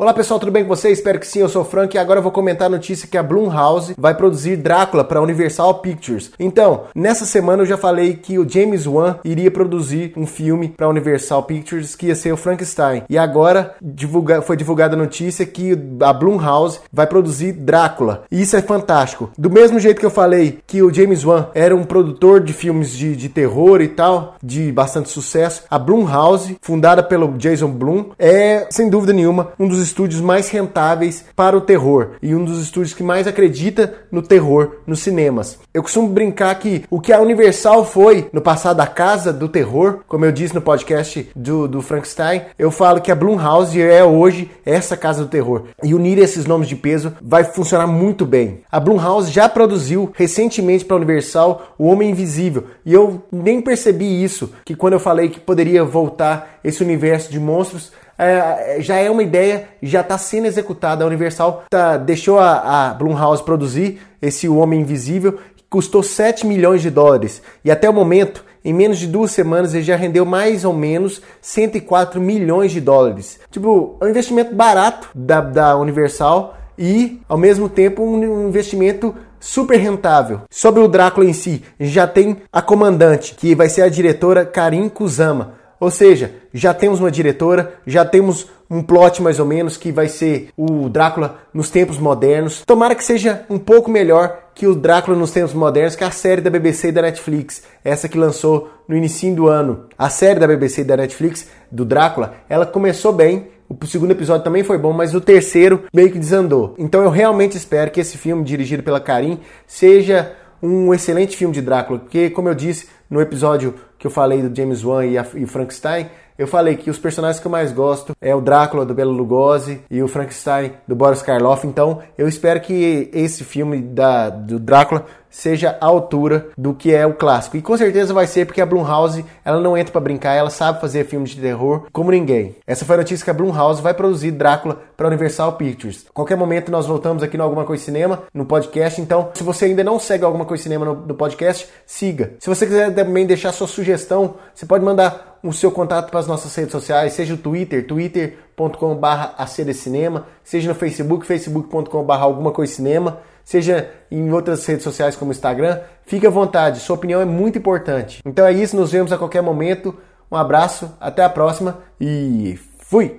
Olá pessoal, tudo bem com vocês? Espero que sim, eu sou o Frank e agora eu vou comentar a notícia que a Blumhouse vai produzir Drácula para Universal Pictures. Então, nessa semana eu já falei que o James Wan iria produzir um filme para Universal Pictures que ia ser o Frankenstein. E agora divulga foi divulgada a notícia que a Blumhouse vai produzir Drácula. E isso é fantástico. Do mesmo jeito que eu falei que o James Wan era um produtor de filmes de, de terror e tal, de bastante sucesso, a Blumhouse, fundada pelo Jason Blum, é sem dúvida nenhuma um dos estúdios mais rentáveis para o terror e um dos estúdios que mais acredita no terror nos cinemas. Eu costumo brincar que o que a Universal foi no passado a casa do terror, como eu disse no podcast do, do Frankenstein, eu falo que a Blumhouse é hoje essa casa do terror. E unir esses nomes de peso vai funcionar muito bem. A Blumhouse já produziu recentemente para a Universal O Homem Invisível e eu nem percebi isso, que quando eu falei que poderia voltar esse universo de monstros, é, já é uma ideia, já está sendo executada. A Universal tá, deixou a, a Blumhouse produzir esse O Homem Invisível, custou 7 milhões de dólares. E até o momento, em menos de duas semanas, ele já rendeu mais ou menos 104 milhões de dólares. Tipo, é um investimento barato da, da Universal e, ao mesmo tempo, um investimento super rentável. Sobre o Drácula em si, já tem a comandante, que vai ser a diretora Karin Kusama. Ou seja, já temos uma diretora, já temos um plot mais ou menos que vai ser o Drácula nos tempos modernos. Tomara que seja um pouco melhor que o Drácula nos tempos modernos, que é a série da BBC e da Netflix, essa que lançou no início do ano. A série da BBC e da Netflix do Drácula, ela começou bem, o segundo episódio também foi bom, mas o terceiro meio que desandou. Então eu realmente espero que esse filme dirigido pela Karim seja um excelente filme de Drácula, porque como eu disse, no episódio que eu falei do James Wan e, a, e Frankenstein, eu falei que os personagens que eu mais gosto é o Drácula do Bela Lugosi e o Frankenstein do Boris Karloff. Então, eu espero que esse filme da, do Drácula seja à altura do que é o clássico. E com certeza vai ser porque a Blumhouse, ela não entra para brincar, ela sabe fazer filmes de terror como ninguém. Essa foi a notícia que a Blumhouse vai produzir Drácula para Universal Pictures. Qualquer momento nós voltamos aqui no Alguma Coisa Cinema, no podcast. Então, se você ainda não segue Alguma Coisa Cinema no, no podcast, siga. Se você quiser também deixar sua sugestão, você pode mandar o seu contato para as nossas redes sociais, seja o Twitter, twitter.com.br acdcinema, seja no Facebook, facebook.com.br alguma coisa cinema seja em outras redes sociais como Instagram, fique à vontade, sua opinião é muito importante. Então é isso, nos vemos a qualquer momento. Um abraço, até a próxima e fui!